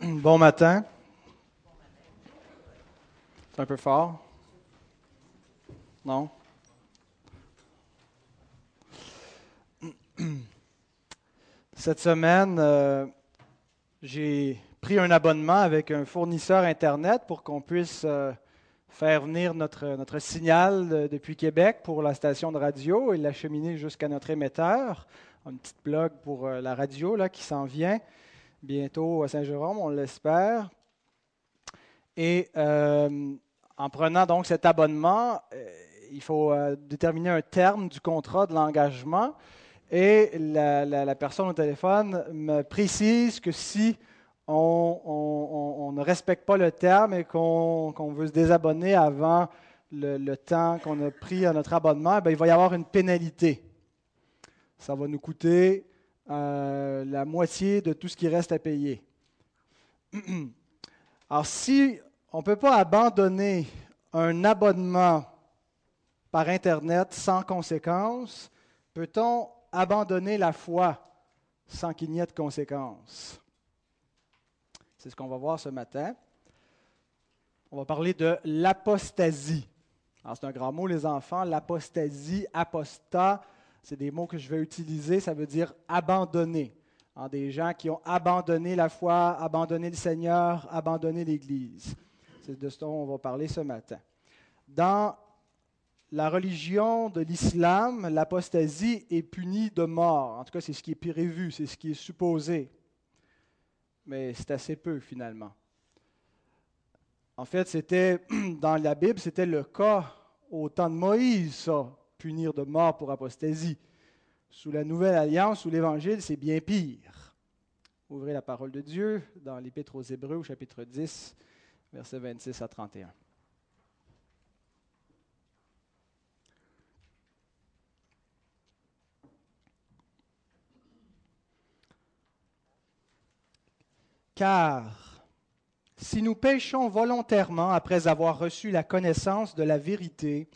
Bon matin. C'est un peu fort? Non? Cette semaine, euh, j'ai pris un abonnement avec un fournisseur Internet pour qu'on puisse euh, faire venir notre, notre signal de- depuis Québec pour la station de radio et l'acheminer jusqu'à notre émetteur. Un petit blog pour euh, la radio là, qui s'en vient bientôt à Saint-Jérôme, on l'espère. Et en prenant donc cet abonnement, il faut déterminer un terme du contrat de l'engagement. Et la, personne au téléphone me précise que si on, ne respecte pas le terme et qu'on veut se désabonner avant le, temps qu'on a pris à notre abonnement, bien, il va y avoir une pénalité. Ça va nous coûter euh, la moitié de tout ce qui reste à payer. Alors, si on ne peut pas abandonner un abonnement par Internet sans conséquence, peut-on abandonner la foi sans qu'il n'y ait de conséquences? C'est ce qu'on va voir ce matin. On va parler de l'apostasie. C'est un grand mot, les enfants. L'apostasie, apostat, c'est des mots que je vais utiliser. Ça veut dire abandonner. Hein, des gens qui ont abandonné la foi, abandonné le Seigneur, abandonné l'Église. C'est de ce dont on va parler ce matin. Dans la religion de l'islam, l'apostasie est punie de mort. En tout cas, c'est ce qui est prévu, c'est ce qui est supposé. Mais c'est assez peu finalement. En fait, c'était dans la Bible, c'était le cas au temps de Moïse, ça, punir de mort pour apostasie. Sous la nouvelle alliance, sous l'Évangile, c'est bien pire. Ouvrez la parole de Dieu dans l'Épître aux Hébreux, au chapitre 10, versets 26 à 31. Car si nous péchons volontairement après avoir reçu la connaissance de la vérité,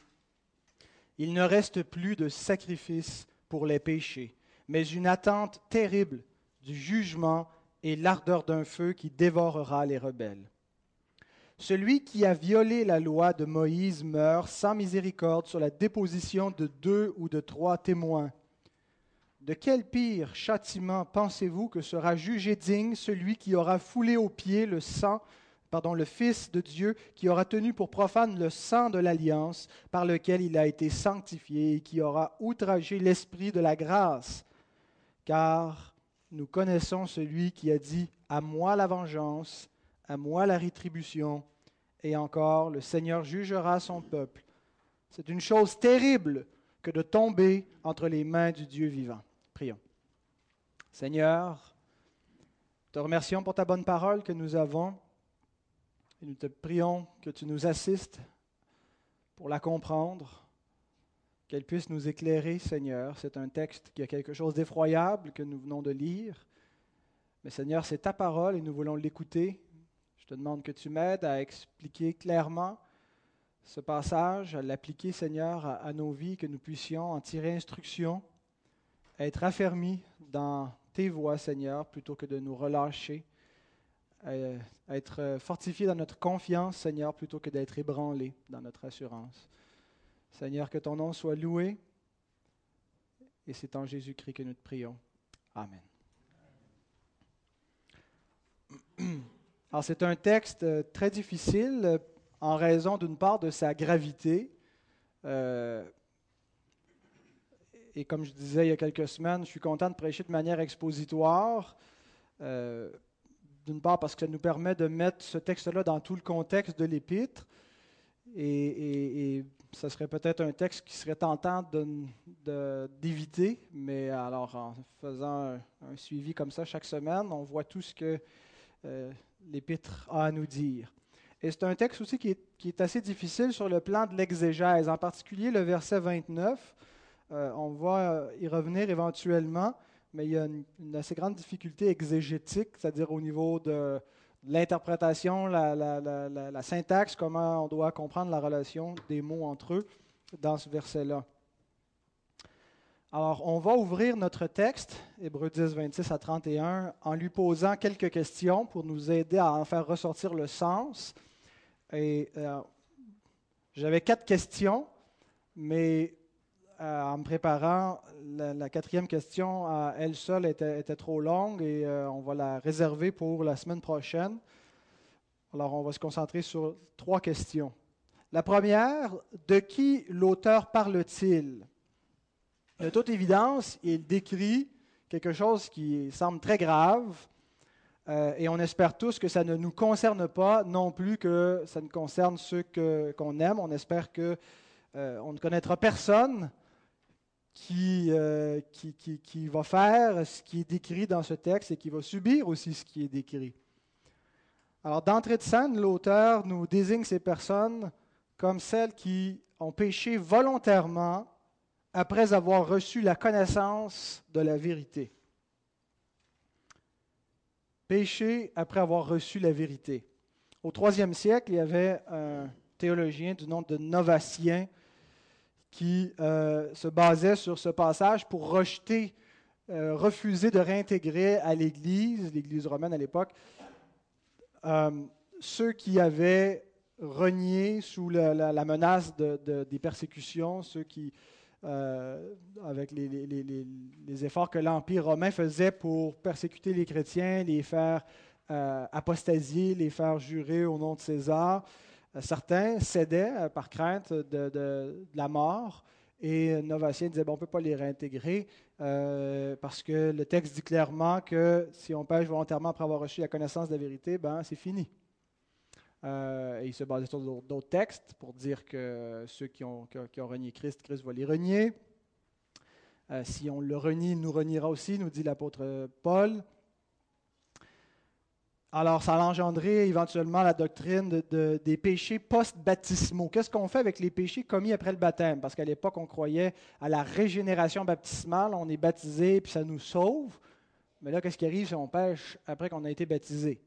il ne reste plus de sacrifice pour les péchés, mais une attente terrible du jugement et l'ardeur d'un feu qui dévorera les rebelles. Celui qui a violé la loi de Moïse meurt sans miséricorde sur la déposition de deux ou de trois témoins. De quel pire châtiment pensez-vous que sera jugé digne celui qui aura foulé aux pieds le sang, pardon, le Fils de Dieu, qui aura tenu pour profane le sang de l'alliance par lequel il a été sanctifié et qui aura outragé l'esprit de la grâce? Car nous connaissons celui qui a dit À moi la vengeance, à moi la rétribution, et encore le Seigneur jugera son peuple. C'est une chose terrible que de tomber entre les mains du Dieu vivant. Prions. Seigneur, te remercions pour ta bonne parole que nous avons et nous te prions que tu nous assistes pour la comprendre, qu'elle puisse nous éclairer, Seigneur. C'est un texte qui a quelque chose d'effroyable que nous venons de lire, mais Seigneur, c'est ta parole et nous voulons l'écouter. Je te demande que tu m'aides à expliquer clairement ce passage, à l'appliquer, Seigneur, à, à nos vies, que nous puissions en tirer instruction être affermis dans tes voies, Seigneur, plutôt que de nous relâcher, euh, être fortifiés dans notre confiance, Seigneur, plutôt que d'être ébranlés dans notre assurance. Seigneur, que ton nom soit loué, et c'est en Jésus-Christ que nous te prions. Amen. Alors, c'est un texte euh, très difficile euh, en raison d'une part de sa gravité. Et comme je disais il y a quelques semaines, je suis content de prêcher de manière expositoire. Euh, D'une part parce que ça nous permet de mettre ce texte-là dans tout le contexte de l'épître. Et, et, ça serait peut-être un texte qui serait tentant d'éviter, mais alors en faisant un, suivi comme ça chaque semaine, on voit tout ce que euh, l'épître a à nous dire. Et c'est un texte aussi qui est, assez difficile sur le plan de l'exégèse, en particulier le verset 29. Euh, on va y revenir éventuellement, mais il y a une, assez grande difficulté exégétique, c'est-à-dire au niveau de, l'interprétation, la, la, syntaxe, comment on doit comprendre la relation des mots entre eux dans ce verset-là. Alors, on va ouvrir notre texte, Hébreu 10, 26 à 31, en lui posant quelques questions pour nous aider à en faire ressortir le sens. Et euh, j'avais quatre questions, mais euh, en me préparant, la, quatrième question à elle seule était, trop longue et euh, on va la réserver pour la semaine prochaine. Alors, on va se concentrer sur trois questions. La première, de qui l'auteur parle-t-il? De toute évidence, il décrit quelque chose qui semble très grave, euh, et on espère tous que ça ne nous concerne pas, non plus que ça ne concerne ceux qu'on aime. On espère qu'on ne connaîtra personne euh, qui, va faire ce qui est décrit dans ce texte et qui va subir aussi ce qui est décrit. Alors, d'entrée de scène, l'auteur nous désigne ces personnes comme celles qui ont péché volontairement après avoir reçu la connaissance de la vérité. Péché après avoir reçu la vérité. Au troisième siècle, il y avait un théologien du nom de Novatien qui euh, se basait sur ce passage pour rejeter, euh, refuser de réintégrer à l'Église, l'Église romaine à l'époque, euh, ceux qui avaient renié sous la, menace de, des persécutions, ceux qui, avec les, efforts que l'Empire romain faisait pour persécuter les chrétiens, les faire apostasier, les faire jurer au nom de César, certains cédaient euh, par crainte de, la mort et Novatien disait on ne peut pas les réintégrer euh, parce que le texte dit clairement que si on pêche volontairement après avoir reçu la connaissance de la vérité, ben, c'est fini. et il se basait sur d'autres textes pour dire que ceux qui ont, qui ont renié Christ, Christ va les renier. si on le renie, il nous reniera aussi, nous dit l'apôtre Paul. Alors, ça a engendré éventuellement la doctrine des péchés post-baptismaux. Qu'est-ce qu'on fait avec les péchés commis après le baptême? Parce qu'à l'époque, on croyait à la régénération baptismale, on est baptisé, puis ça nous sauve. Mais là, qu'est-ce qui arrive? Si on pêche après qu'on a été baptisé?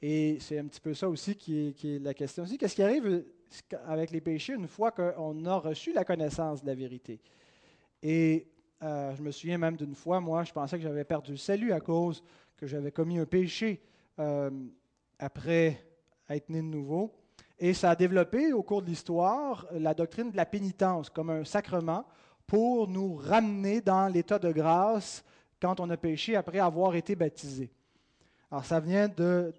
Et c'est un petit peu ça aussi qui est, la question. Qu'est-ce qui arrive avec les péchés une fois qu'on a reçu la connaissance de la vérité? Et euh, je me souviens même d'une fois, moi, je pensais que j'avais perdu le salut à cause que j'avais commis un péché. Euh, après être né de nouveau. Et ça a développé au cours de l'histoire la doctrine de la pénitence comme un sacrement pour nous ramener dans l'état de grâce quand on a péché après avoir été baptisé. Alors ça vient de,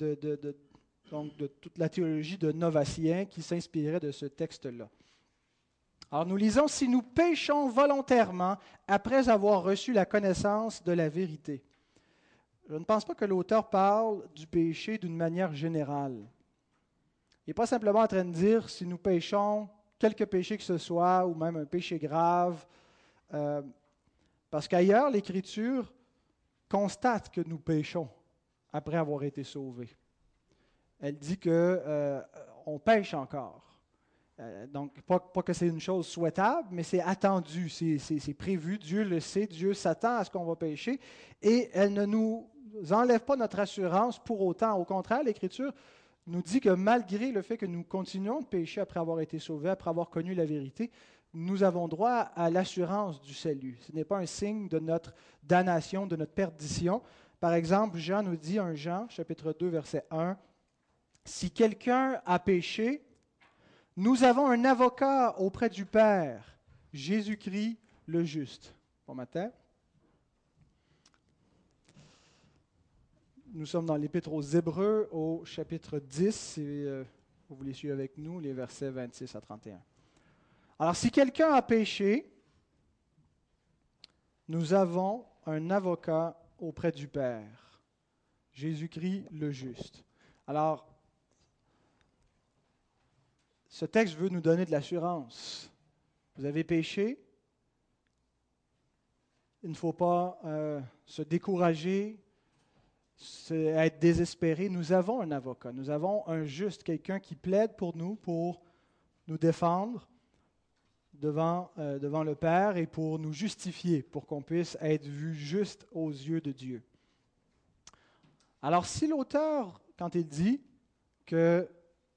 donc de toute la théologie de Novatien qui s'inspirait de ce texte-là. Alors nous lisons, si nous péchons volontairement après avoir reçu la connaissance de la vérité. Je ne pense pas que l'auteur parle du péché d'une manière générale. Il n'est pas simplement en train de dire si nous péchons quelque péché que ce soit, ou même un péché grave, euh, parce qu'ailleurs, l'Écriture constate que nous péchons après avoir été sauvés. Elle dit qu'on euh, pêche encore. Euh, donc, pas, pas, que c'est une chose souhaitable, mais c'est attendu, c'est prévu, Dieu le sait, Dieu s'attend à ce qu'on va pécher, et elle ne nous enlève pas notre assurance pour autant. Au contraire, l'Écriture nous dit que malgré le fait que nous continuons de pécher après avoir été sauvés, après avoir connu la vérité, nous avons droit à l'assurance du salut. Ce n'est pas un signe de notre damnation, de notre perdition. Par exemple, Jean nous dit, un Jean, chapitre 2, verset 1, Si quelqu'un a péché, nous avons un avocat auprès du Père, Jésus-Christ le juste. Bon matin. Nous sommes dans l'Épître aux Hébreux au chapitre 10, si euh, vous voulez suivre avec nous, les versets 26 à 31. Alors, si quelqu'un a péché, nous avons un avocat auprès du Père, Jésus-Christ le juste. Alors, ce texte veut nous donner de l'assurance. Vous avez péché, il ne faut pas euh, se décourager, être désespéré, nous avons un avocat, nous avons un juste, quelqu'un qui plaide pour nous, pour nous défendre. devant, euh, devant le Père et pour nous justifier, pour qu'on puisse être vu juste aux yeux de Dieu. Alors si l'auteur, quand il dit que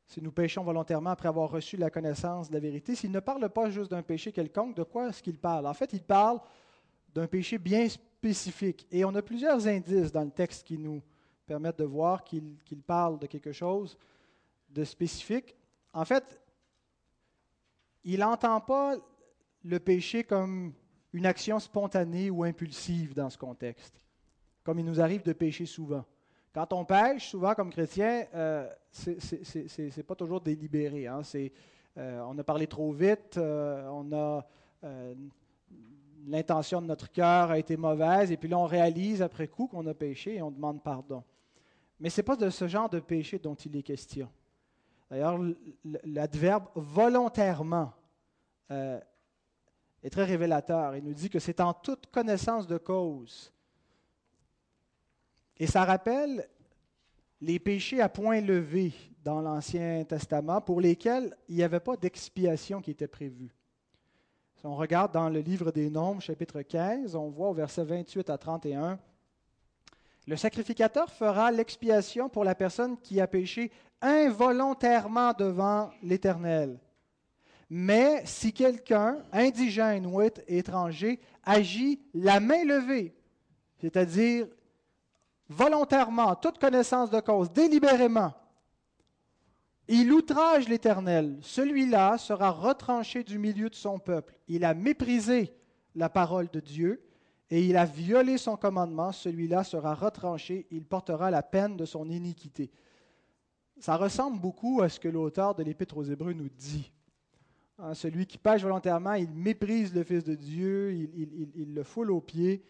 si nous péchons volontairement après avoir reçu la connaissance de la vérité, s'il ne parle pas juste d'un péché quelconque, de quoi est-ce qu'il parle? En fait, il parle d'un péché bien spécifique. Et on a plusieurs indices dans le texte qui nous permettent de voir qu'il parle de quelque chose de spécifique. En fait, il n'entend pas le péché comme une action spontanée ou impulsive dans ce contexte, comme il nous arrive de pécher souvent. Quand on pêche, souvent comme chrétien, euh, ce n'est pas toujours délibéré. Hein. Euh, on a parlé trop vite, euh, on a euh, l'intention de notre cœur a été mauvaise, et puis là on réalise après coup qu'on a péché et on demande pardon. Mais ce n'est pas de ce genre de péché dont il est question. D'ailleurs, l'adverbe volontairement euh, est très révélateur. Il nous dit que c'est en toute connaissance de cause. Et ça rappelle les péchés à point levé dans l'Ancien Testament pour lesquels il n'y avait pas d'expiation qui était prévue. Si on regarde dans le livre des Nombres, chapitre 15, on voit au verset 28 à 31, le sacrificateur fera l'expiation pour la personne qui a péché involontairement devant l'Éternel. Mais si quelqu'un, indigène ou étranger, agit la main levée, c'est-à-dire volontairement, toute connaissance de cause, délibérément, il outrage l'Éternel, celui-là sera retranché du milieu de son peuple. Il a méprisé la parole de Dieu et il a violé son commandement, celui-là sera retranché, il portera la peine de son iniquité. Ça ressemble beaucoup à ce que l'auteur de l'Épître aux Hébreux nous dit. Hein, celui qui pêche volontairement, il méprise le Fils de Dieu, il, le foule aux pieds.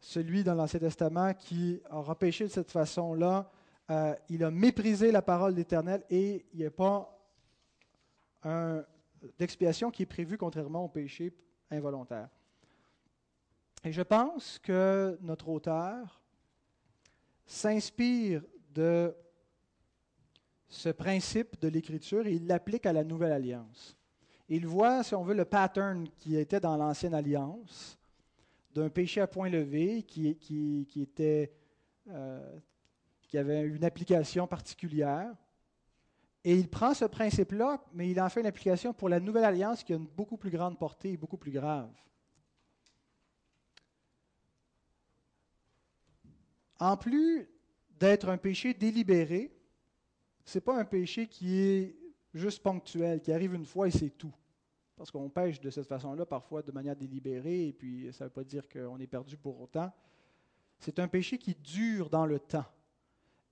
Celui dans l'Ancien Testament qui aura péché de cette façon-là, euh, il a méprisé la parole d'Éternel et il n'y a pas d'expiation qui est prévue contrairement au péché involontaire. Et je pense que notre auteur s'inspire de ce principe de l'Écriture et il l'applique à la Nouvelle Alliance. Il voit, si on veut, le pattern qui était dans l'Ancienne Alliance, d'un péché à point levé qui, était, euh, qui avait une application particulière. Et il prend ce principe-là, mais il en fait une application pour la Nouvelle Alliance qui a une beaucoup plus grande portée et beaucoup plus grave. En plus d'être un péché délibéré, ce n'est pas un péché qui est juste ponctuel, qui arrive une fois et c'est tout. Parce qu'on pêche de cette façon-là, parfois de manière délibérée, et puis ça ne veut pas dire qu'on est perdu pour autant. C'est un péché qui dure dans le temps.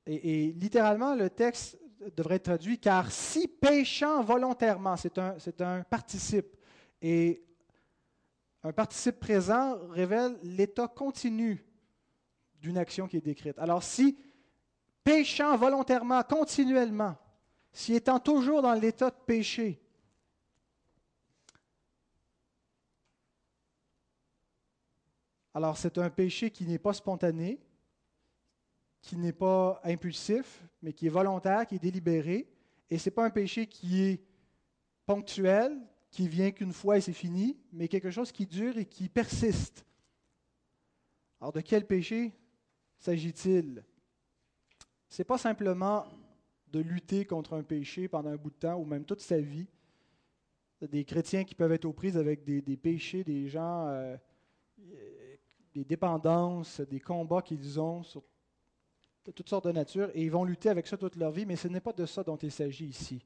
Et, littéralement, le texte devrait être traduit car si péchant volontairement, c'est un, c'est un participe. Et un participe présent révèle l'état continu d'une action qui est décrite. Alors si péchant volontairement, continuellement, si étant toujours dans l'état de péché, alors c'est un péché qui n'est pas spontané, qui n'est pas impulsif, mais qui est volontaire, qui est délibéré, et ce n'est pas un péché qui est ponctuel, qui vient qu'une fois et c'est fini, mais quelque chose qui dure et qui persiste. Alors de quel péché s'agit-il? Ce n'est pas simplement de lutter contre un péché pendant un bout de temps ou même toute sa vie. Des chrétiens qui peuvent être aux prises avec des, péchés, des gens, euh, des dépendances, des combats qu'ils ont sur de toutes sortes de natures, et ils vont lutter avec ça toute leur vie, mais ce n'est pas de ça dont il s'agit ici.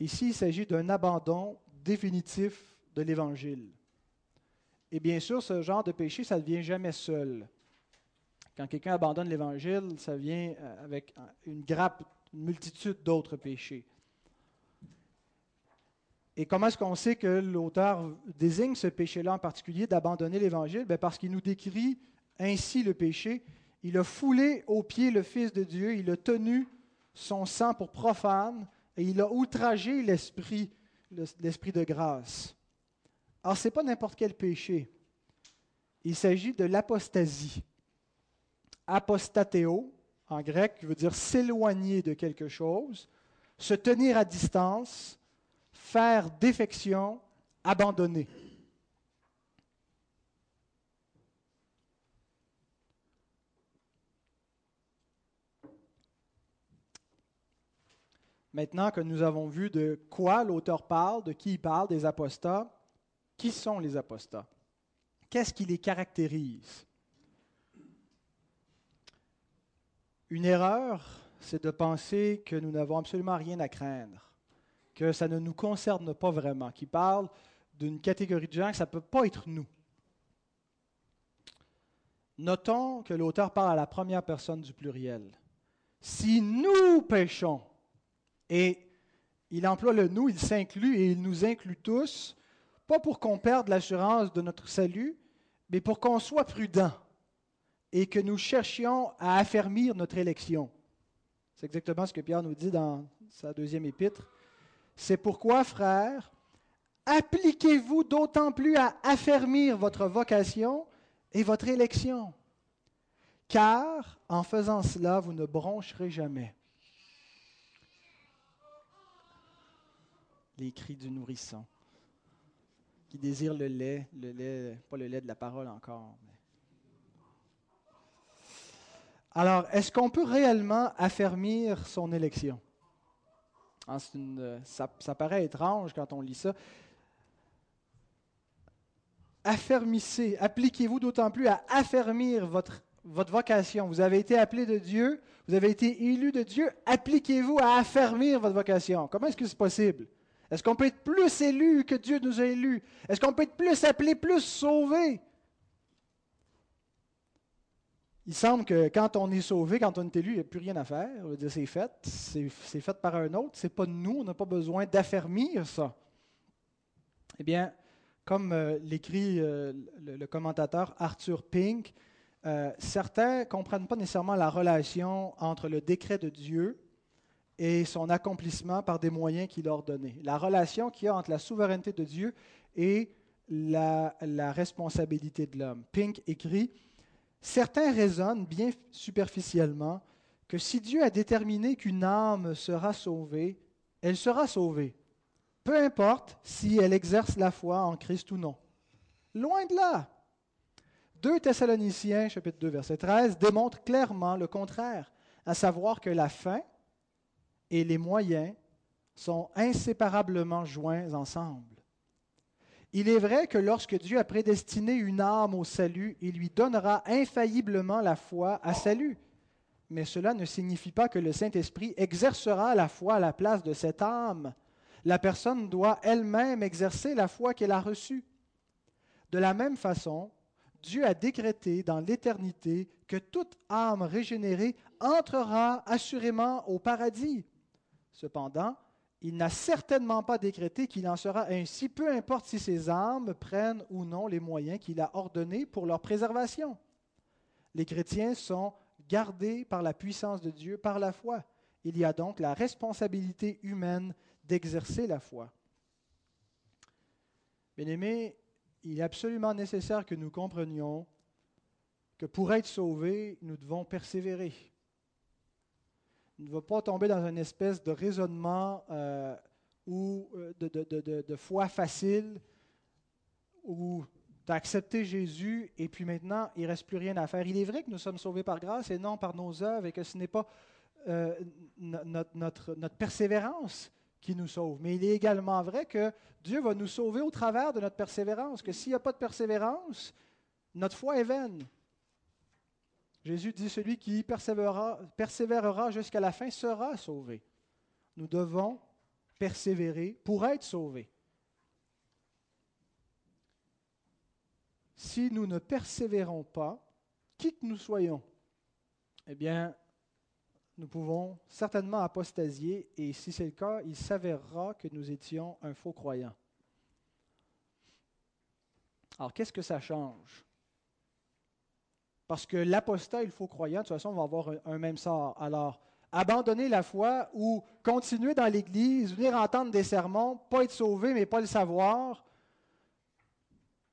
Ici, il s'agit d'un abandon définitif de l'Évangile. Et bien sûr, ce genre de péché, ça ne vient jamais seul. Quand quelqu'un abandonne l'Évangile, ça vient euh, avec une grappe, une multitude d'autres péchés. Et comment est-ce qu'on sait que l'auteur désigne ce péché-là en particulier d'abandonner l'Évangile? Ben, Parce qu'il nous décrit ainsi le péché. Il a foulé aux pieds le Fils de Dieu, il a tenu son sang pour profane et il a outragé l'esprit, de grâce. Alors, ce n'est pas n'importe quel péché. Il s'agit de l'apostasie apostatéo, en grec, qui veut dire s'éloigner de quelque chose, se tenir à distance, faire défection, abandonné. Maintenant que nous avons vu de quoi l'auteur parle, de qui il parle, des apostats, qui sont les apostats? Qu'est-ce qui les caractérise? Une erreur, c'est de penser que nous n'avons absolument rien à craindre, que ça ne nous concerne pas vraiment, qui parle d'une catégorie de gens que ça ne peut pas être nous. Notons que l'auteur parle à la première personne du pluriel. Si nous péchons, et il emploie le nous, il s'inclut et il nous inclut tous, pas pour qu'on perde l'assurance de notre salut, mais pour qu'on soit prudent et que nous cherchions à affermir notre élection. C'est exactement ce que Pierre nous dit dans sa deuxième épître. C'est pourquoi, frères, appliquez-vous d'autant plus à affermir votre vocation et votre élection, car en faisant cela, vous ne broncherez jamais. Les cris du nourrisson qui désire le lait, le lait, pas le lait de la parole encore. Alors, est-ce qu'on peut réellement affermir son élection? Ah, ça, ça, paraît étrange quand on lit ça. Affermissez, appliquez-vous d'autant plus à affermir votre vocation. Vous avez été appelé de Dieu, vous avez été élu de Dieu, appliquez-vous à affermir votre vocation. Comment est-ce que c'est possible? Est-ce qu'on peut être plus élu que Dieu nous a élus? Est-ce qu'on peut être plus appelé, plus sauvé? Il semble que quand on est sauvé, quand on est élu, il n'y a plus rien à faire. c'est fait. C'est, fait par un autre. Ce n'est pas nous. On n'a pas besoin d'affermir ça. Eh bien, comme euh, l'écrit euh, le, commentateur Arthur Pink, euh, certains ne comprennent pas nécessairement la relation entre le décret de Dieu et son accomplissement par des moyens qu'il a ordonnés. La relation qu'il y a entre la souveraineté de Dieu et la, responsabilité de l'homme. Pink écrit, Certains raisonnent bien superficiellement que si Dieu a déterminé qu'une âme sera sauvée, elle sera sauvée, peu importe si elle exerce la foi en Christ ou non. Loin de là. 2 Thessaloniciens, chapitre 2, verset 13, démontre clairement le contraire, à savoir que la fin, et les moyens sont inséparablement joints ensemble. Il est vrai que lorsque Dieu a prédestiné une âme au salut, il lui donnera infailliblement la foi à salut. Mais cela ne signifie pas que le Saint-Esprit exercera la foi à la place de cette âme. La personne doit elle-même exercer la foi qu'elle a reçue. De la même façon, Dieu a décrété dans l'éternité que toute âme régénérée entrera assurément au paradis. Cependant, il n'a certainement pas décrété qu'il en sera ainsi, peu importe si ces âmes prennent ou non les moyens qu'il a ordonnés pour leur préservation. Les chrétiens sont gardés par la puissance de Dieu, par la foi. Il y a donc la responsabilité humaine d'exercer la foi. Bien-aimés, il est absolument nécessaire que nous comprenions que pour être sauvés, nous devons persévérer ne va pas tomber dans une espèce de raisonnement euh, ou euh, de, foi facile où tu as accepté Jésus et puis maintenant il ne reste plus rien à faire. Il est vrai que nous sommes sauvés par grâce et non par nos œuvres et que ce n'est pas euh, notre, notre, notre persévérance qui nous sauve. Mais il est également vrai que Dieu va nous sauver au travers de notre persévérance, que s'il n'y a pas de persévérance, notre foi est vaine. Jésus dit, celui qui persévérera, jusqu'à la fin sera sauvé. Nous devons persévérer pour être sauvés. Si nous ne persévérons pas, qui que nous soyons, eh bien, nous pouvons certainement apostasier et si c'est le cas, il s'avérera que nous étions un faux croyant. Alors, qu'est-ce que ça change? Parce que l'apostat et le faux croyant, de toute façon, vont avoir un, même sort. Alors, abandonner la foi ou continuer dans l'Église, venir entendre des sermons, pas être sauvé, mais pas le savoir,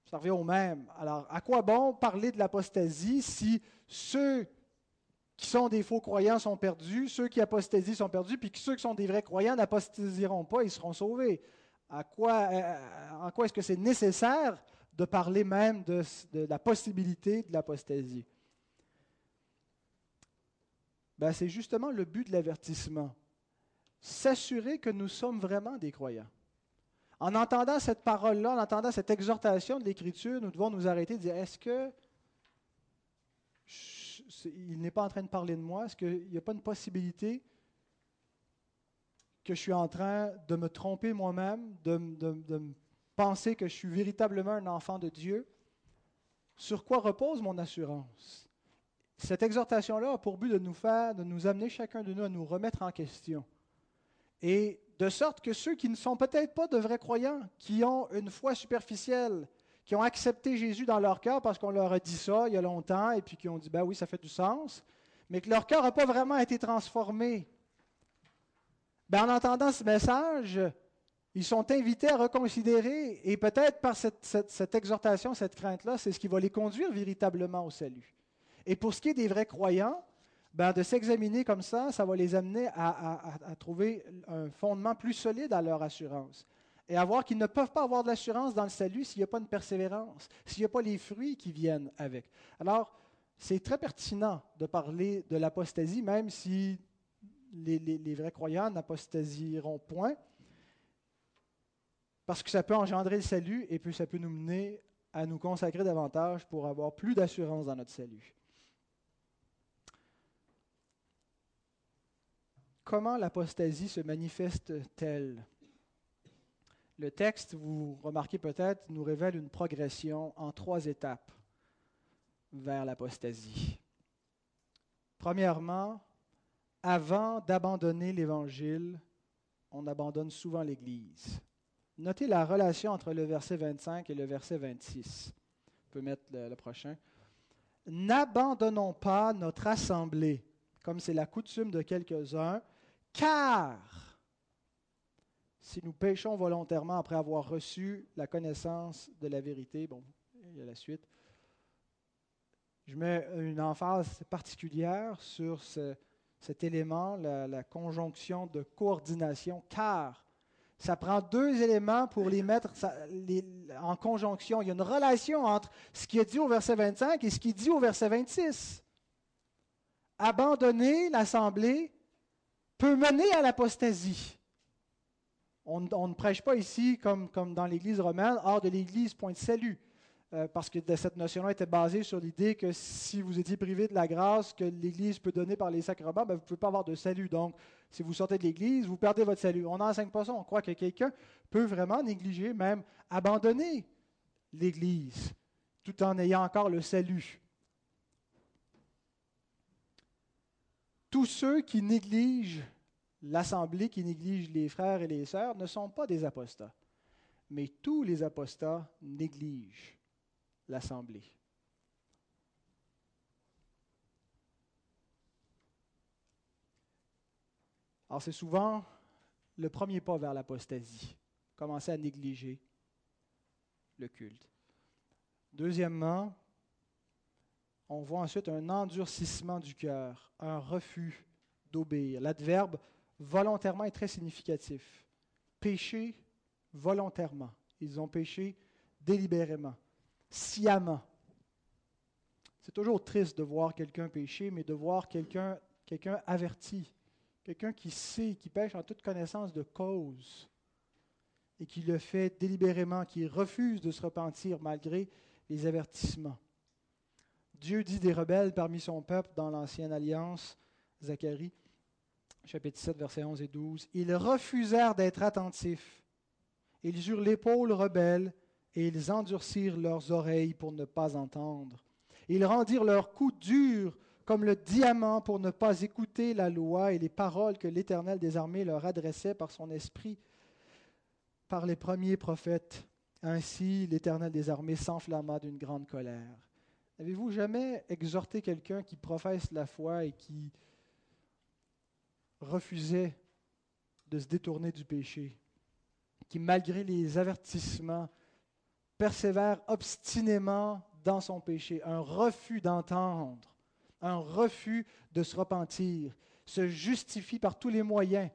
ça revient au même. Alors, à quoi bon parler de l'apostasie si ceux qui sont des faux croyants sont perdus, ceux qui apostasient sont perdus, puis que ceux qui sont des vrais croyants n'apostasieront pas, ils seront sauvés? À quoi, euh, en quoi est-ce que c'est nécessaire de parler même de, la possibilité de l'apostasie? Ben, c'est justement le but de l'avertissement. S'assurer que nous sommes vraiment des croyants. En entendant cette parole-là, en entendant cette exhortation de l'Écriture, nous devons nous arrêter et dire, est-ce que il n'est pas en train de parler de moi? Est-ce qu'il n'y a pas une possibilité que je suis en train de me tromper moi-même, penser que je suis véritablement un enfant de Dieu? Sur quoi repose mon assurance? Cette exhortation-là a pour but de nous faire, de nous amener chacun de nous à nous remettre en question. Et de sorte que ceux qui ne sont peut-être pas de vrais croyants, qui ont une foi superficielle, qui ont accepté Jésus dans leur cœur parce qu'on leur a dit ça il y a longtemps, et puis qui ont dit, ben oui, ça fait du sens, mais que leur cœur n'a pas vraiment été transformé. Ben, en entendant ce message, ils sont invités à reconsidérer, et peut-être par cette, exhortation, cette crainte-là, c'est ce qui va les conduire véritablement au salut. Et pour ce qui est des vrais croyants, ben, de s'examiner comme ça, ça va les amener à, trouver un fondement plus solide à leur assurance. Et à voir qu'ils ne peuvent pas avoir de l'assurance dans le salut s'il n'y a pas une persévérance, s'il n'y a pas les fruits qui viennent avec. Alors, c'est très pertinent de parler de l'apostasie, même si les vrais croyants n'apostasieront point, parce que ça peut engendrer le salut et puis ça peut nous mener à nous consacrer davantage pour avoir plus d'assurance dans notre salut. Comment l'apostasie se manifeste-t-elle? Le texte, vous remarquez peut-être, nous révèle une progression en trois étapes vers l'apostasie. Premièrement, avant d'abandonner l'Évangile, on abandonne souvent l'Église. Notez la relation entre le verset 25 et le verset 26. On peut mettre le, prochain. N'abandonnons pas notre assemblée, comme c'est la coutume de quelques-uns, car si nous péchons volontairement après avoir reçu la connaissance de la vérité, bon, il y a la suite, je mets une emphase particulière sur cet élément, la, conjonction de coordination, car ça prend deux éléments pour les mettre en conjonction. Il y a une relation entre ce qui est dit au verset 25 et ce qui est dit au verset 26. Abandonner l'assemblée peut mener à l'apostasie. On, ne prêche pas ici comme, comme dans l'Église romaine, hors de l'Église, point de salut. Euh, parce que cette notion-là était basée sur l'idée que si vous étiez privé de la grâce que l'Église peut donner par les sacrements, ben, vous ne pouvez pas avoir de salut. Donc, si vous sortez de l'Église, vous perdez votre salut. On n'enseigne pas ça. On croit que quelqu'un peut vraiment négliger, même abandonner l'Église, tout en ayant encore le salut. Tous ceux qui négligent l'assemblée qui néglige les frères et les sœurs ne sont pas des apostats. Mais tous les apostats négligent l'assemblée. Alors c'est souvent le premier pas vers l'apostasie, commencer à négliger le culte. Deuxièmement, on voit ensuite un endurcissement du cœur, un refus d'obéir. L'adverbe volontairement est très significatif. Pécher volontairement. Ils ont péché délibérément, sciemment. C'est toujours triste de voir quelqu'un pécher, mais de voir quelqu'un averti, quelqu'un qui sait, qui pêche en toute connaissance de cause et qui le fait délibérément, qui refuse de se repentir malgré les avertissements. Dieu dit des rebelles parmi son peuple dans l'Ancienne Alliance, Zacharie, chapitre 7, versets 11 et 12. Ils refusèrent d'être attentifs. Ils eurent l'épaule rebelle et ils endurcirent leurs oreilles pour ne pas entendre. Ils rendirent leur cou dur comme le diamant pour ne pas écouter la loi et les paroles que l'Éternel des armées leur adressait par son esprit, par les premiers prophètes. Ainsi, l'Éternel des armées s'enflamma d'une grande colère. Avez-vous jamais exhorté quelqu'un qui professe la foi et qui refusait de se détourner du péché, qui malgré les avertissements persévère obstinément dans son péché, un refus d'entendre, un refus de se repentir, se justifie par tous les moyens.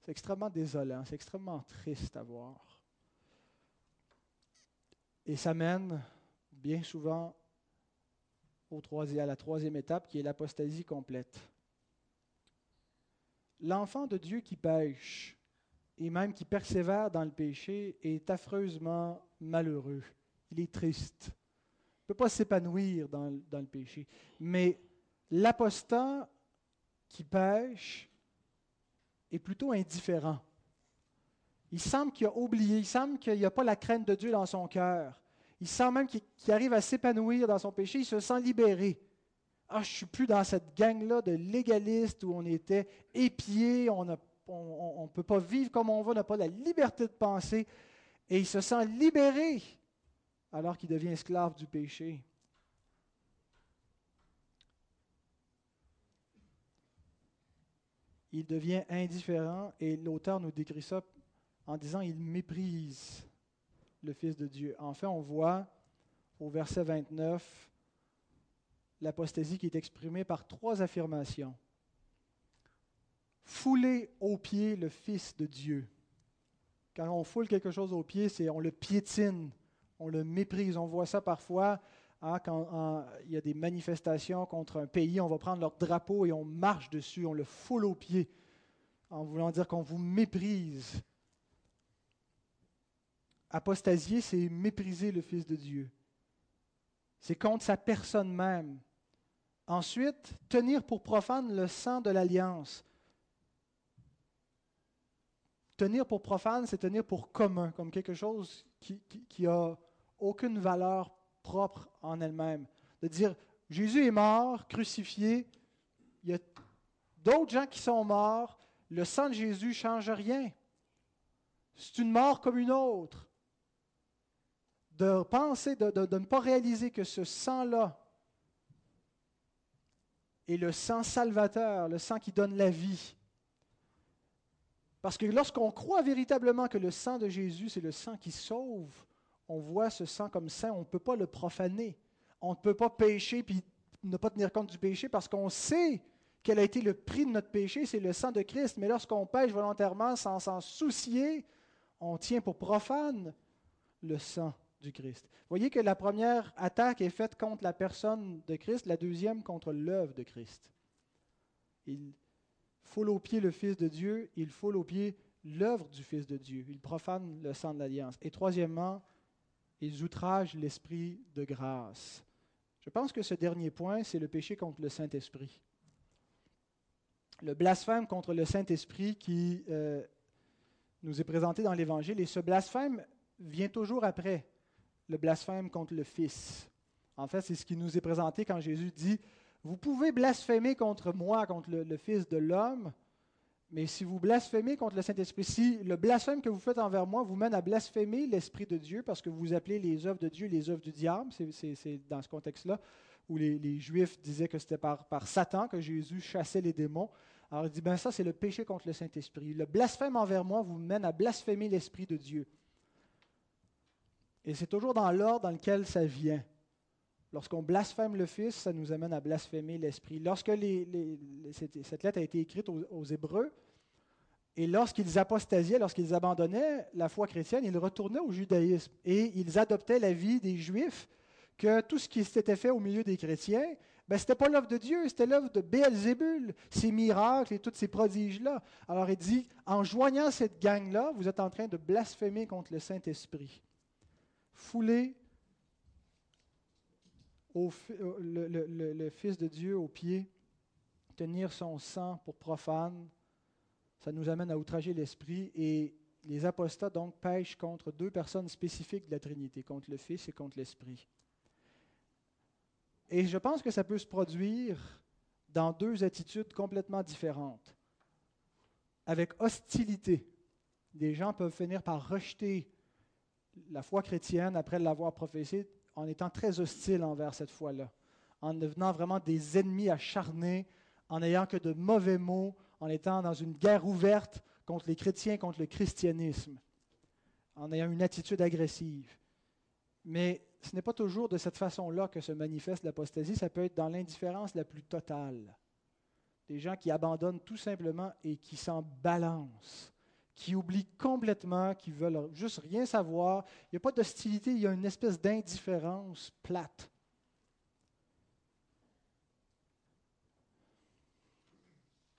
C'est extrêmement désolant, c'est extrêmement triste à voir. Et ça mène bien souvent à la troisième étape qui est l'apostasie complète. L'enfant de Dieu qui pêche et même qui persévère dans le péché est affreusement malheureux. Il est triste. Il ne peut pas s'épanouir dans, le péché. Mais l'apostat qui pêche est plutôt indifférent. Il semble qu'il a oublié, il semble qu'il n'y a pas la crainte de Dieu dans son cœur. Il semble même qu'il arrive à s'épanouir dans son péché, il se sent libéré. Ah, je ne suis plus dans cette gang-là de légalistes où on était épiés, on ne peut pas vivre comme on veut, on n'a pas la liberté de penser. Et il se sent libéré alors qu'il devient esclave du péché. Il devient indifférent et l'auteur nous décrit ça en disant il méprise le Fils de Dieu. Enfin, on voit au verset 29 l'apostasie qui est exprimée par trois affirmations. Fouler au pied le Fils de Dieu. Quand on foule quelque chose au pied, c'est on le piétine, on le méprise. On voit ça parfois hein, quand il y a des manifestations contre un pays, on va prendre leur drapeau et on marche dessus, on le foule au pied, en voulant dire qu'on vous méprise. Apostasier, c'est mépriser le Fils de Dieu. C'est contre sa personne même. Ensuite, tenir pour profane le sang de l'alliance. Tenir pour profane, c'est tenir pour commun, comme quelque chose qui, qui, a aucune valeur propre en elle-même. De dire, Jésus est mort, crucifié, il y a d'autres gens qui sont morts, le sang de Jésus ne change rien. C'est une mort comme une autre de penser, de, ne pas réaliser que ce sang-là est le sang salvateur, le sang qui donne la vie. Parce que lorsqu'on croit véritablement que le sang de Jésus, c'est le sang qui sauve, on voit ce sang comme saint, on ne peut pas le profaner. On ne peut pas pécher puis ne pas tenir compte du péché parce qu'on sait quel a été le prix de notre péché, c'est le sang de Christ. Mais lorsqu'on pêche volontairement sans s'en soucier, on tient pour profane le sang du Christ. Voyez que la première attaque est faite contre la personne de Christ, la deuxième contre l'œuvre de Christ. Il foule au pied le Fils de Dieu, il foule au pied l'œuvre du Fils de Dieu, il profane le sang de l'alliance. Et troisièmement, ils outragent l'esprit de grâce. Je pense que ce dernier point, c'est le péché contre le Saint-Esprit. Le blasphème contre le Saint-Esprit qui euh, nous est présenté dans l'Évangile, et ce blasphème vient toujours après le blasphème contre le Fils. En fait, c'est ce qui nous est présenté quand Jésus dit, vous pouvez blasphémer contre moi, contre le, Fils de l'homme, mais si vous blasphémez contre le Saint-Esprit, si le blasphème que vous faites envers moi vous mène à blasphémer l'Esprit de Dieu, parce que vous appelez les œuvres de Dieu les œuvres du diable, c'est dans ce contexte-là où les, Juifs disaient que c'était par, par, Satan que Jésus chassait les démons. Alors il dit, ben ça c'est le péché contre le Saint-Esprit. Le blasphème envers moi vous mène à blasphémer l'Esprit de Dieu. Et c'est toujours dans l'ordre dans lequel ça vient. Lorsqu'on blasphème le Fils, ça nous amène à blasphémer l'Esprit. Lorsque cette, lettre a été écrite aux, Hébreux, et lorsqu'ils apostasiaient, lorsqu'ils abandonnaient la foi chrétienne, ils retournaient au judaïsme et ils adoptaient la vie des Juifs, que tout ce qui s'était fait au milieu des chrétiens, ben, ce n'était pas l'œuvre de Dieu, c'était l'œuvre de Béelzébul, ces miracles et tous ces prodiges-là. Alors il dit, en joignant cette gang-là, vous êtes en train de blasphémer contre le Saint-Esprit fouler au, le, Fils de Dieu aux pieds, tenir son sang pour profane, ça nous amène à outrager l'Esprit et les apostats donc pêchent contre deux personnes spécifiques de la Trinité, contre le Fils et contre l'Esprit. Et je pense que ça peut se produire dans deux attitudes complètement différentes. Avec hostilité, des gens peuvent finir par rejeter la foi chrétienne, après l'avoir professée, en étant très hostile envers cette foi-là, en devenant vraiment des ennemis acharnés, en n'ayant que de mauvais mots, en étant dans une guerre ouverte contre les chrétiens, contre le christianisme, en ayant une attitude agressive. Mais ce n'est pas toujours de cette façon-là que se manifeste l'apostasie, ça peut être dans l'indifférence la plus totale. Des gens qui abandonnent tout simplement et qui s'en balancent qui oublient complètement, qui veulent juste rien savoir. Il n'y a pas d'hostilité, il y a une espèce d'indifférence plate.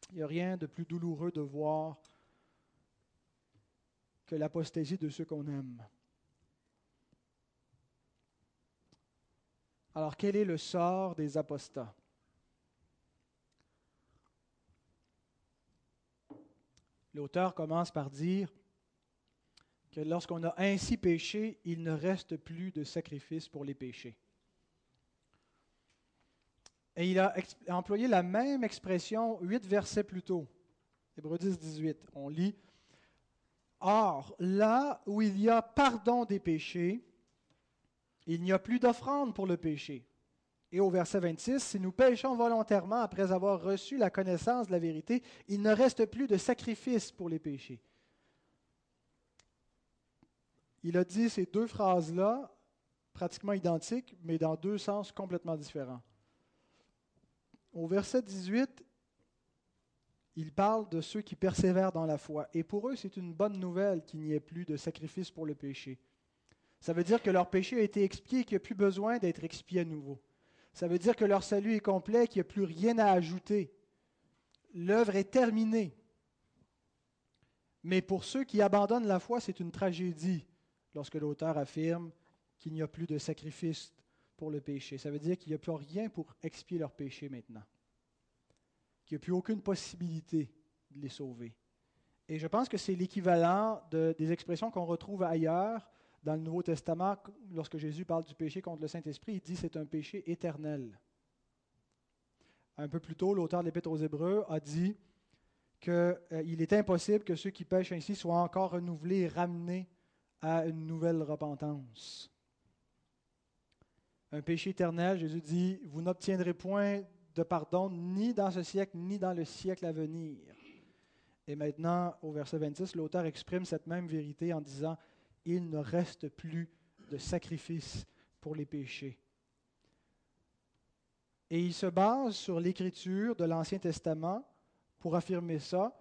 Il n'y a rien de plus douloureux de voir que l'apostasie de ceux qu'on aime. Alors quel est le sort des apostats? L'auteur commence par dire que lorsqu'on a ainsi péché, il ne reste plus de sacrifice pour les péchés. Et il a employé la même expression huit versets plus tôt. Hébreux 10, 18. On lit Or, là où il y a pardon des péchés, il n'y a plus d'offrande pour le péché. Et au verset 26, si nous péchons volontairement après avoir reçu la connaissance de la vérité, il ne reste plus de sacrifice pour les péchés. Il a dit ces deux phrases-là, pratiquement identiques, mais dans deux sens complètement différents. Au verset 18, il parle de ceux qui persévèrent dans la foi. Et pour eux, c'est une bonne nouvelle qu'il n'y ait plus de sacrifice pour le péché. Ça veut dire que leur péché a été expié et qu'il n'y a plus besoin d'être expié à nouveau. Ça veut dire que leur salut est complet, qu'il n'y a plus rien à ajouter. L'œuvre est terminée. Mais pour ceux qui abandonnent la foi, c'est une tragédie lorsque l'auteur affirme qu'il n'y a plus de sacrifice pour le péché. Ça veut dire qu'il n'y a plus rien pour expier leur péché maintenant. Qu'il n'y a plus aucune possibilité de les sauver. Et je pense que c'est l'équivalent de, des expressions qu'on retrouve ailleurs dans le Nouveau Testament, lorsque Jésus parle du péché contre le Saint-Esprit, il dit c'est un péché éternel. Un peu plus tôt, l'auteur de l'Épître aux Hébreux a dit qu'il euh, est impossible que ceux qui pêchent ainsi soient encore renouvelés et ramenés à une nouvelle repentance. Un péché éternel, Jésus dit, vous n'obtiendrez point de pardon ni dans ce siècle, ni dans le siècle à venir. Et maintenant, au verset 26, l'auteur exprime cette même vérité en disant, il ne reste plus de sacrifice pour les péchés. Et il se base sur l'écriture de l'Ancien Testament pour affirmer ça.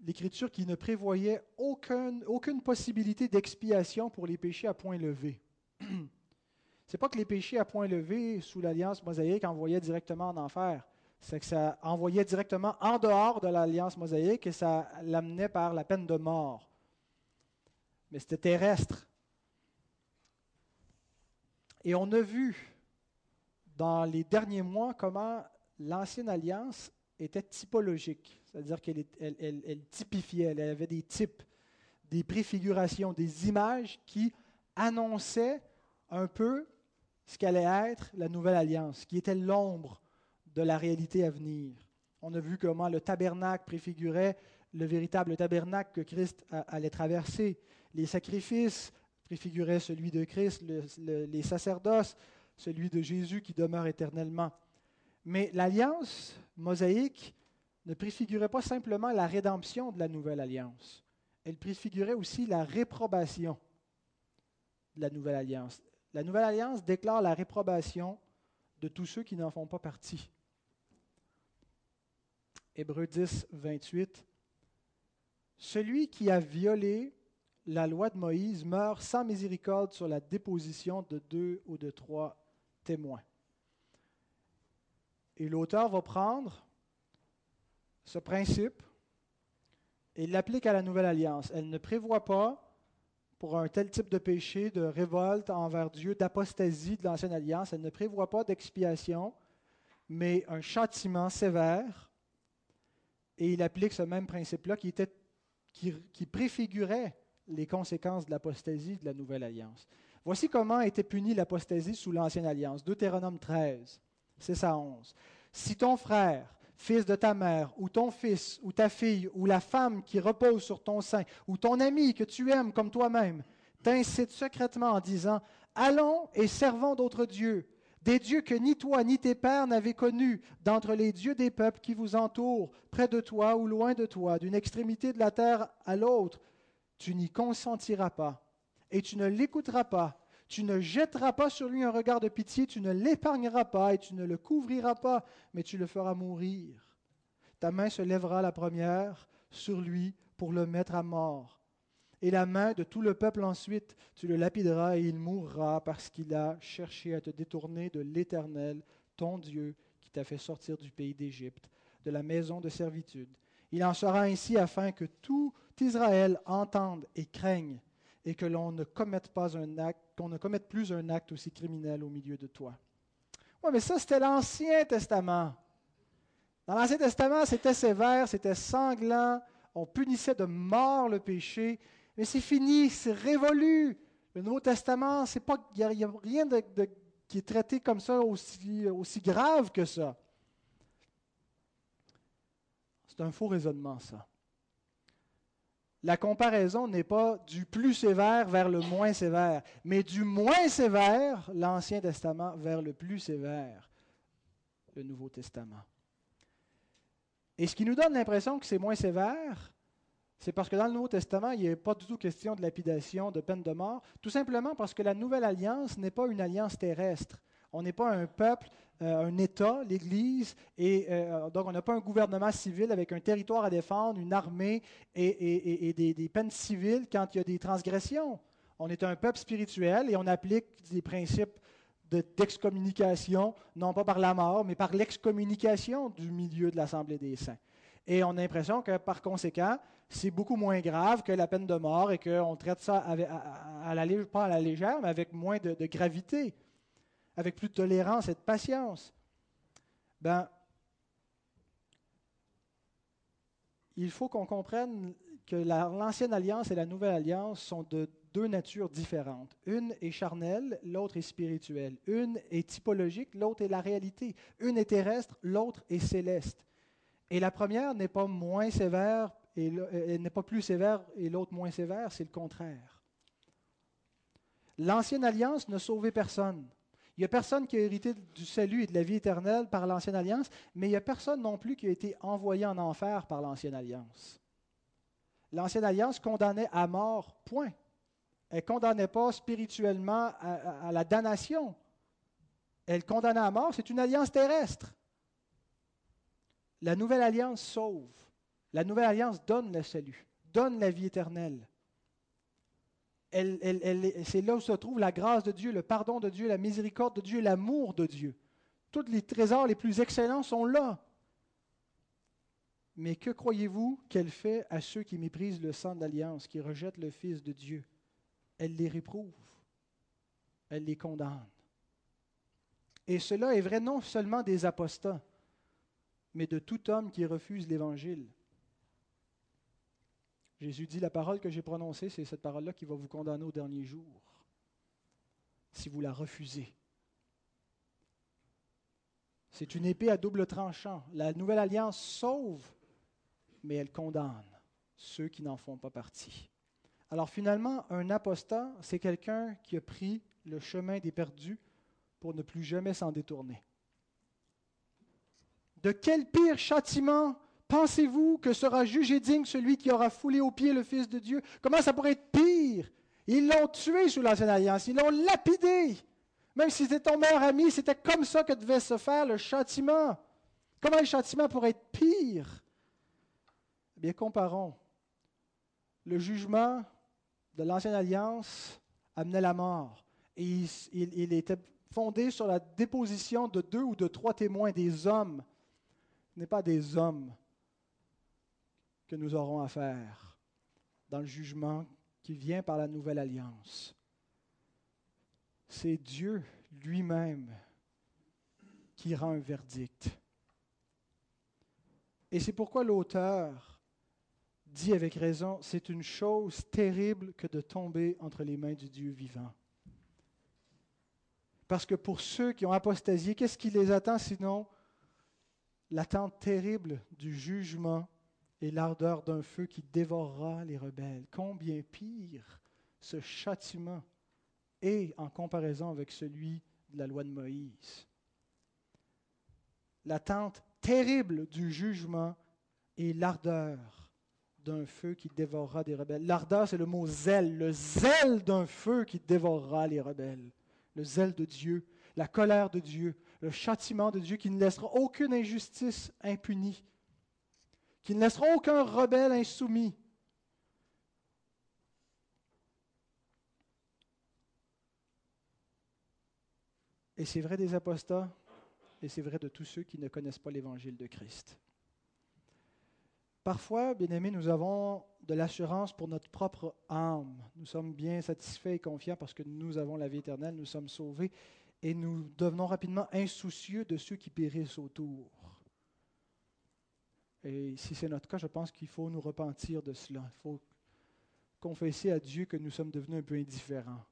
L'écriture qui ne prévoyait aucune, possibilité d'expiation pour les péchés à point levé. C'est pas que les péchés à point levé sous l'alliance mosaïque envoyaient directement en enfer c'est que ça envoyait directement en dehors de l'alliance mosaïque et ça l'amenait par la peine de mort. Mais c'était terrestre. Et on a vu dans les derniers mois comment l'ancienne alliance était typologique, c'est-à-dire qu'elle elle, typifiait, elle avait des types, des préfigurations, des images qui annonçaient un peu ce qu'allait être la nouvelle alliance, qui était l'ombre de la réalité à venir. On a vu comment le tabernacle préfigurait le véritable tabernacle que Christ allait traverser. Les sacrifices préfiguraient celui de Christ, les sacerdoces, celui de Jésus qui demeure éternellement. Mais l'alliance mosaïque ne préfigurait pas simplement la rédemption de la nouvelle alliance, elle préfigurait aussi la réprobation de la nouvelle alliance. La nouvelle alliance déclare la réprobation de tous ceux qui n'en font pas partie. Hébreu 10, 28. Celui qui a violé la loi de Moïse meurt sans miséricorde sur la déposition de deux ou de trois témoins. Et l'auteur va prendre ce principe et l'applique à la nouvelle alliance. Elle ne prévoit pas, pour un tel type de péché, de révolte envers Dieu, d'apostasie de l'ancienne alliance, elle ne prévoit pas d'expiation, mais un châtiment sévère et il applique ce même principe-là qui, préfigurait les conséquences de l'apostasie de la nouvelle alliance. Voici comment était punie l'apostasie sous l'ancienne alliance. Deutéronome 13, 6 à 11. Si ton frère, fils de ta mère, ou ton fils, ou ta fille, ou la femme qui repose sur ton sein, ou ton ami que tu aimes comme toi-même, t'incite secrètement en disant, Allons et servons d'autres dieux des dieux que ni toi ni tes pères n'avaient connus, d'entre les dieux des peuples qui vous entourent, près de toi ou loin de toi, d'une extrémité de la terre à l'autre, tu n'y consentiras pas, et tu ne l'écouteras pas, tu ne jetteras pas sur lui un regard de pitié, tu ne l'épargneras pas, et tu ne le couvriras pas, mais tu le feras mourir. ta main se lèvera la première sur lui pour le mettre à mort. Et la main de tout le peuple ensuite, tu le lapideras et il mourra parce qu'il a cherché à te détourner de l'Éternel, ton Dieu, qui t'a fait sortir du pays d'Égypte, de la maison de servitude. Il en sera ainsi afin que tout Israël entende et craigne et que l'on ne commette pas un acte, qu'on ne commette plus un acte aussi criminel au milieu de toi. Oui, mais ça, c'était l'Ancien Testament. Dans l'Ancien Testament, c'était sévère, c'était sanglant, on punissait de mort le péché, mais c'est fini, c'est révolu. Le Nouveau Testament, c'est pas, il n'y a, rien qui est traité comme ça aussi grave que ça. C'est un faux raisonnement, ça. La comparaison n'est pas du plus sévère vers le moins sévère, mais du moins sévère, l'Ancien Testament, vers le plus sévère, le Nouveau Testament. Et ce qui nous donne l'impression que c'est moins sévère, c'est parce que dans le Nouveau Testament, il n'y a pas du tout question de lapidation, de peine de mort, tout simplement parce que la nouvelle alliance n'est pas une alliance terrestre. On n'est pas un peuple, euh, un État, l'Église, et euh, donc on n'a pas un gouvernement civil avec un territoire à défendre, une armée et, des, peines civiles quand il y a des transgressions. On est un peuple spirituel et on applique des principes d'excommunication, non pas par la mort, mais par l'excommunication du milieu de l'Assemblée des saints. Et on a l'impression que par conséquent, c'est beaucoup moins grave que la peine de mort et qu'on traite ça à, la, pas à la légère, mais avec moins de, gravité, avec plus de tolérance et de patience. Ben, il faut qu'on comprenne que l'ancienne alliance et la nouvelle alliance sont de deux natures différentes. Une est charnelle, l'autre est spirituelle. Une est typologique, l'autre est la réalité. Une est terrestre, l'autre est céleste. Et la première n'est pas moins sévère, et elle n'est pas plus sévère et l'autre moins sévère, c'est le contraire. L'ancienne alliance ne sauvait personne. Il n'y a personne qui a hérité du salut et de la vie éternelle par l'ancienne alliance, mais il n'y a personne non plus qui a été envoyé en enfer par l'ancienne alliance. L'ancienne alliance condamnait à mort, point. Elle ne condamnait pas spirituellement à, à la damnation. Elle condamnait à mort, c'est une alliance terrestre. La nouvelle alliance sauve. La nouvelle alliance donne le salut, donne la vie éternelle. c'est là où se trouve la grâce de Dieu, le pardon de Dieu, la miséricorde de Dieu, l'amour de Dieu. Tous les trésors les plus excellents sont là. Mais que croyez-vous qu'elle fait à ceux qui méprisent le sang d'alliance, qui rejettent le Fils de Dieu? Elle les réprouve, elle les condamne. Et cela est vrai non seulement des apostats, mais de tout homme qui refuse l'Évangile. Jésus dit, la parole que j'ai prononcée, c'est cette parole-là qui va vous condamner au dernier jour, si vous la refusez. C'est une épée à double tranchant. La nouvelle alliance sauve, mais elle condamne ceux qui n'en font pas partie. Alors finalement, un apostat, c'est quelqu'un qui a pris le chemin des perdus pour ne plus jamais s'en détourner. De quel pire châtiment pensez-vous que sera jugé digne celui qui aura foulé aux pieds le Fils de Dieu? Comment ça pourrait être pire? Ils l'ont tué sous l'ancienne alliance, ils l'ont lapidé. Même si c'était ton meilleur ami, c'était comme ça que devait se faire le châtiment. Comment le châtiment pourrait être pire? Eh bien, comparons. Le jugement de l'ancienne alliance amenait la mort. Et il, il était fondé sur la déposition de deux ou de trois témoins des hommes ce n'est pas des hommes que nous aurons à faire dans le jugement qui vient par la nouvelle alliance. C'est Dieu lui-même qui rend un verdict. Et c'est pourquoi l'auteur dit avec raison, c'est une chose terrible que de tomber entre les mains du Dieu vivant. Parce que pour ceux qui ont apostasié, qu'est-ce qui les attend sinon? L'attente terrible du jugement et l'ardeur d'un feu qui dévorera les rebelles. Combien pire ce châtiment est en comparaison avec celui de la loi de Moïse. L'attente terrible du jugement et l'ardeur d'un feu qui dévorera des rebelles. L'ardeur, c'est le mot zèle, le zèle d'un feu qui dévorera les rebelles. Le zèle de Dieu, la colère de Dieu, le châtiment de Dieu qui ne laissera aucune injustice impunie. Qui ne laisseront aucun rebelle insoumis. Et c'est vrai des apostats, et c'est vrai de tous ceux qui ne connaissent pas l'évangile de Christ. Parfois, bien-aimés, nous avons de l'assurance pour notre propre âme. Nous sommes bien satisfaits et confiants parce que nous avons la vie éternelle, nous sommes sauvés, et nous devenons rapidement insoucieux de ceux qui périssent autour. Et si c'est notre cas, je pense qu'il faut nous repentir de cela. Il faut confesser à Dieu que nous sommes devenus un peu indifférents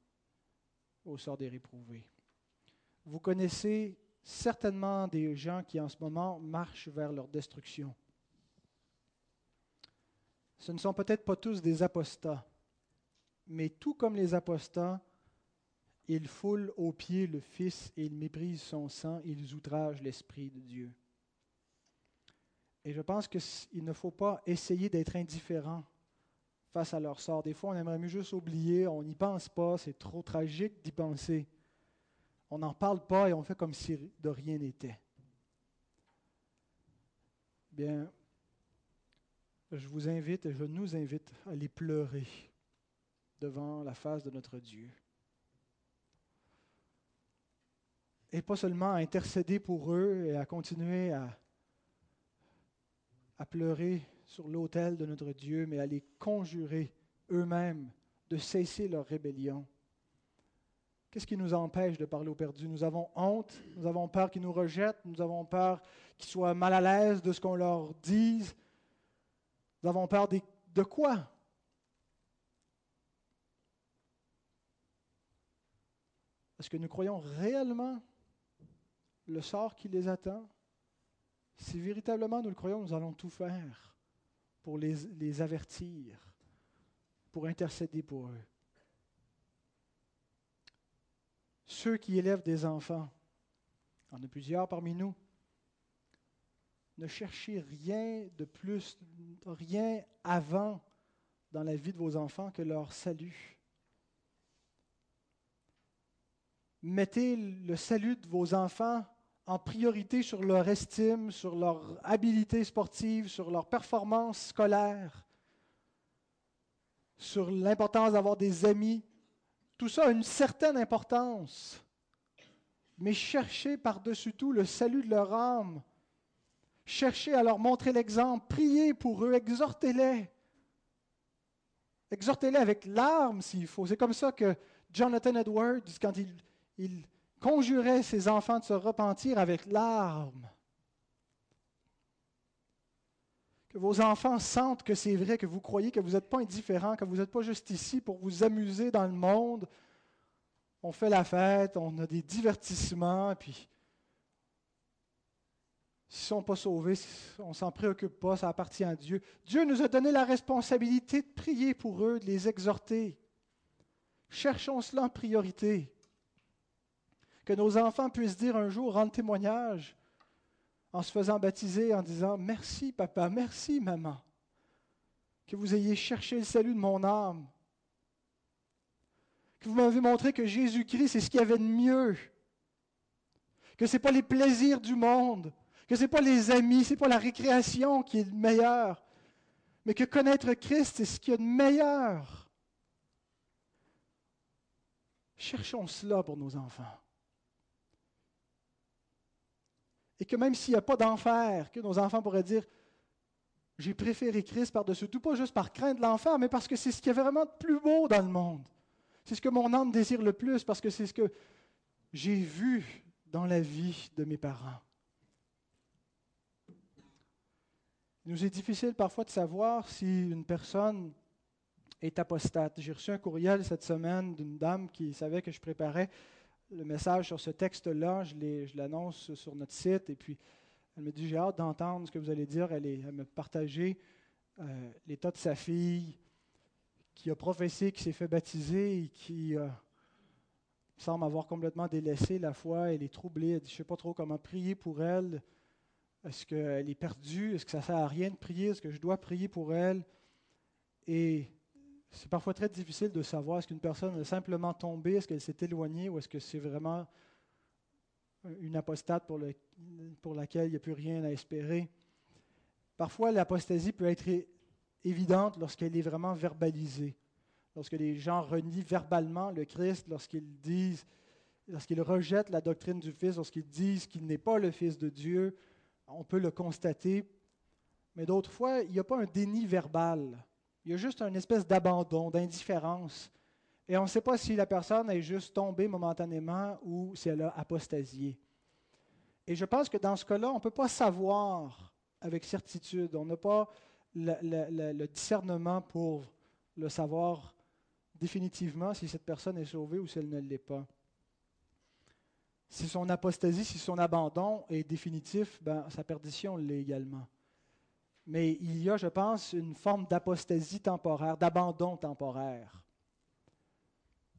au sort des réprouvés. Vous connaissez certainement des gens qui en ce moment marchent vers leur destruction. Ce ne sont peut-être pas tous des apostats, mais tout comme les apostats, ils foulent aux pieds le Fils et ils méprisent son sang, ils outragent l'Esprit de Dieu. Et je pense qu'il ne faut pas essayer d'être indifférent face à leur sort. Des fois, on aimerait mieux juste oublier, on n'y pense pas, c'est trop tragique d'y penser. On n'en parle pas et on fait comme si de rien n'était. Bien, je vous invite et je nous invite à les pleurer devant la face de notre Dieu. Et pas seulement à intercéder pour eux et à continuer à, à pleurer sur l'autel de notre Dieu, mais à les conjurer eux-mêmes de cesser leur rébellion. Qu'est-ce qui nous empêche de parler au perdu Nous avons honte, nous avons peur qu'ils nous rejettent, nous avons peur qu'ils soient mal à l'aise de ce qu'on leur dise, nous avons peur de quoi? Est-ce que nous croyons réellement le sort qui les attend? Si véritablement nous le croyons, nous allons tout faire pour les, avertir, pour intercéder pour eux. Ceux qui élèvent des enfants, en a plusieurs parmi nous, ne cherchez rien de plus, rien avant dans la vie de vos enfants que leur salut. Mettez le salut de vos enfants en priorité sur leur estime, sur leur habilité sportive, sur leur performance scolaire, sur l'importance d'avoir des amis. Tout ça a une certaine importance. Mais cherchez par-dessus tout le salut de leur âme Cherchez à leur montrer l'exemple, priez pour eux, exhortez-les. Exhortez-les avec larmes s'il faut. C'est comme ça que Jonathan Edwards, quand il, conjurait ses enfants de se repentir avec larmes, que vos enfants sentent que c'est vrai, que vous croyez que vous n'êtes pas indifférents, que vous n'êtes pas juste ici pour vous amuser dans le monde. On fait la fête, on a des divertissements, puis S'ils ne sont pas sauvés, on ne s'en préoccupe pas, ça appartient à Dieu. Dieu nous a donné la responsabilité de prier pour eux, de les exhorter. Cherchons cela en priorité. Que nos enfants puissent dire un jour, rendre témoignage, en se faisant baptiser, en disant Merci papa, merci maman, que vous ayez cherché le salut de mon âme, que vous m'avez montré que Jésus-Christ, c'est ce qu'il y avait de mieux, que ce n'est pas les plaisirs du monde, que ce n'est pas les amis, ce n'est pas la récréation qui est le meilleur, mais que connaître Christ, c'est ce qu'il y a de meilleur. Cherchons cela pour nos enfants. Et que même s'il n'y a pas d'enfer, que nos enfants pourraient dire, j'ai préféré Christ par-dessus tout, pas juste par crainte de l'enfer, mais parce que c'est ce qui est vraiment de plus beau dans le monde. C'est ce que mon âme désire le plus, parce que c'est ce que j'ai vu dans la vie de mes parents. Il nous est difficile parfois de savoir si une personne est apostate. J'ai reçu un courriel cette semaine d'une dame qui savait que je préparais le message sur ce texte-là. Je l'annonce sur notre site et puis elle me dit J'ai hâte d'entendre ce que vous allez dire. Elle, me partageait euh, l'état de sa fille qui a professé, qui s'est fait baptiser et qui euh, semble avoir complètement délaissé la foi. Elle est troublée. Elle dit Je ne sais pas trop comment prier pour elle. Est-ce qu'elle est perdue? Est-ce que ça ne sert à rien de prier? Est-ce que je dois prier pour elle? Et c'est parfois très difficile de savoir est-ce qu'une personne est simplement tombée, est-ce qu'elle s'est éloignée ou est-ce que c'est vraiment une apostate pour, pour laquelle il n'y a plus rien à espérer. Parfois, l'apostasie peut être évidente lorsqu'elle est vraiment verbalisée, lorsque les gens renient verbalement le Christ, lorsqu'ils disent, lorsqu'ils rejettent la doctrine du Fils, lorsqu'ils disent qu'il n'est pas le Fils de Dieu, on peut le constater. Mais d'autres fois, il n'y a pas un déni verbal. Il y a juste une espèce d'abandon, d'indifférence. Et on ne sait pas si la personne est juste tombée momentanément ou si elle a apostasié. Et je pense que dans ce cas-là, on ne peut pas savoir avec certitude. On n'a pas le, discernement pour le savoir définitivement si cette personne est sauvée ou si elle ne l'est pas. Si son apostasie, si son abandon est définitif, ben, sa perdition l'est également. Mais il y a, je pense, une forme d'apostasie temporaire, d'abandon temporaire.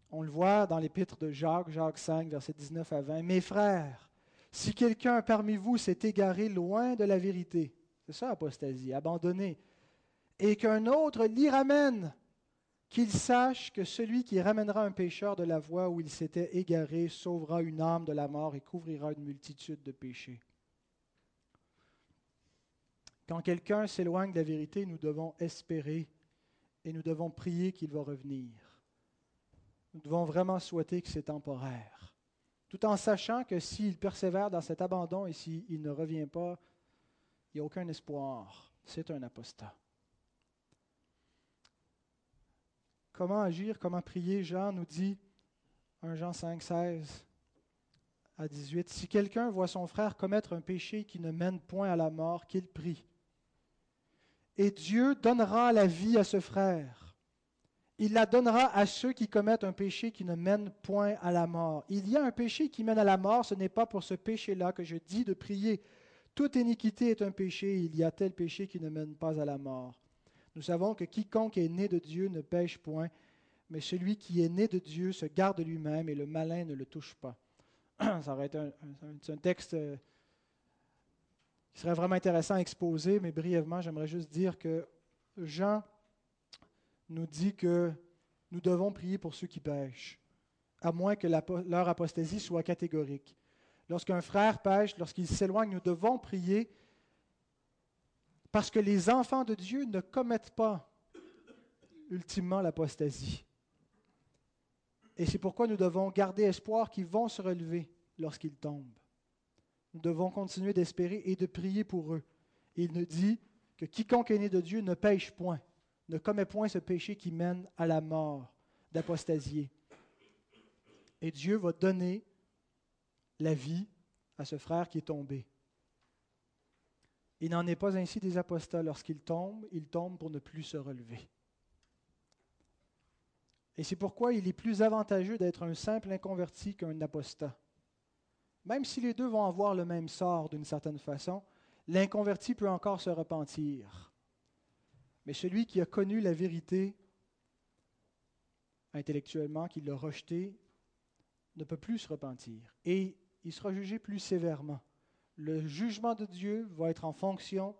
On le voit dans l'épître de Jacques, Jacques 5, versets 19 à 20. Mes frères, si quelqu'un parmi vous s'est égaré loin de la vérité, c'est ça apostasie, abandonné, et qu'un autre l'y ramène, qu'il sache que celui qui ramènera un pécheur de la voie où il s'était égaré sauvera une âme de la mort et couvrira une multitude de péchés. Quand quelqu'un s'éloigne de la vérité, nous devons espérer et nous devons prier qu'il va revenir. Nous devons vraiment souhaiter que c'est temporaire, tout en sachant que s'il persévère dans cet abandon et s'il ne revient pas, il n'y a aucun espoir. C'est un apostat. Comment agir, comment prier? Jean nous dit, 1 Jean 5, 16 à 18, Si quelqu'un voit son frère commettre un péché qui ne mène point à la mort, qu'il prie. Et Dieu donnera la vie à ce frère. Il la donnera à ceux qui commettent un péché qui ne mène point à la mort. Il y a un péché qui mène à la mort, ce n'est pas pour ce péché-là que je dis de prier. Toute iniquité est un péché, il y a tel péché qui ne mène pas à la mort. Nous savons que quiconque est né de Dieu ne pêche point, mais celui qui est né de Dieu se garde lui-même et le malin ne le touche pas. Ça aurait été un, texte qui serait vraiment intéressant à exposer, mais brièvement, j'aimerais juste dire que Jean nous dit que nous devons prier pour ceux qui pêchent, à moins que leur apostasie soit catégorique. Lorsqu'un frère pêche, lorsqu'il s'éloigne, nous devons prier parce que les enfants de Dieu ne commettent pas ultimement l'apostasie. Et c'est pourquoi nous devons garder espoir qu'ils vont se relever lorsqu'ils tombent. Nous devons continuer d'espérer et de prier pour eux. il nous dit que quiconque est né de Dieu ne pêche point, ne commet point ce péché qui mène à la mort, d'apostasier. Et Dieu va donner la vie à ce frère qui est tombé. Il n'en est pas ainsi des apostats. Lorsqu'ils tombent, ils tombent pour ne plus se relever. Et c'est pourquoi il est plus avantageux d'être un simple inconverti qu'un apostat. Même si les deux vont avoir le même sort d'une certaine façon, l'inconverti peut encore se repentir. Mais celui qui a connu la vérité intellectuellement, qui l'a rejetée, ne peut plus se repentir. Et il sera jugé plus sévèrement le jugement de Dieu va être en fonction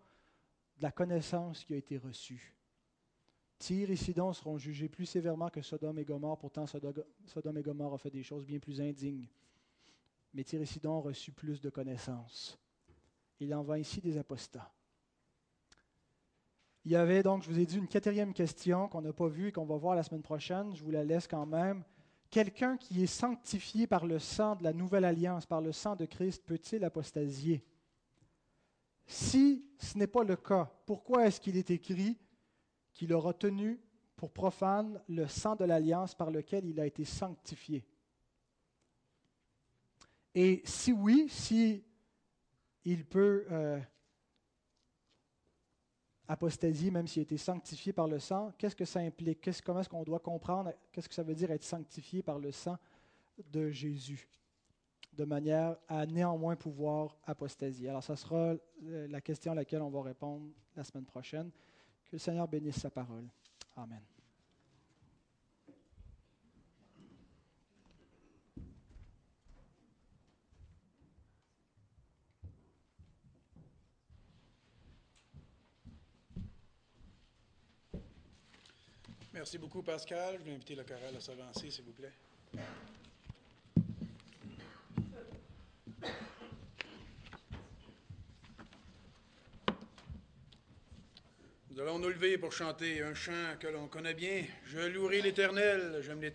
de la connaissance qui a été reçue. Tyr et Sidon seront jugés plus sévèrement que Sodome et Gomorre. Pourtant, Sodome et Gomorre ont fait des choses bien plus indignes. Mais Tyr et Sidon ont reçu plus de connaissances. Il en va ici des apostats. Il y avait donc, je vous ai dit, une quatrième question qu'on n'a pas vue et qu'on va voir la semaine prochaine. Je vous la laisse quand même. Quelqu'un qui est sanctifié par le sang de la nouvelle alliance, par le sang de Christ, peut-il apostasier? Si ce n'est pas le cas, pourquoi est-ce qu'il est écrit qu'il aura tenu pour profane le sang de l'alliance par lequel il a été sanctifié? Et si oui, si il peut euh, apostasie, même s'il a été sanctifié par le sang, qu'est-ce que ça implique? Comment est-ce qu'on doit comprendre? Qu'est-ce que ça veut dire être sanctifié par le sang de Jésus? De manière à néanmoins pouvoir apostasier. Alors, ça sera euh, la question à laquelle on va répondre la semaine prochaine. Que le Seigneur bénisse sa parole. Amen. Merci beaucoup, Pascal. Je vais inviter le chorale à s'avancer, s'il vous plaît. Allons nous lever pour chanter un chant que l'on connaît bien. Je louerai l'Éternel, j'aime l'Éternel.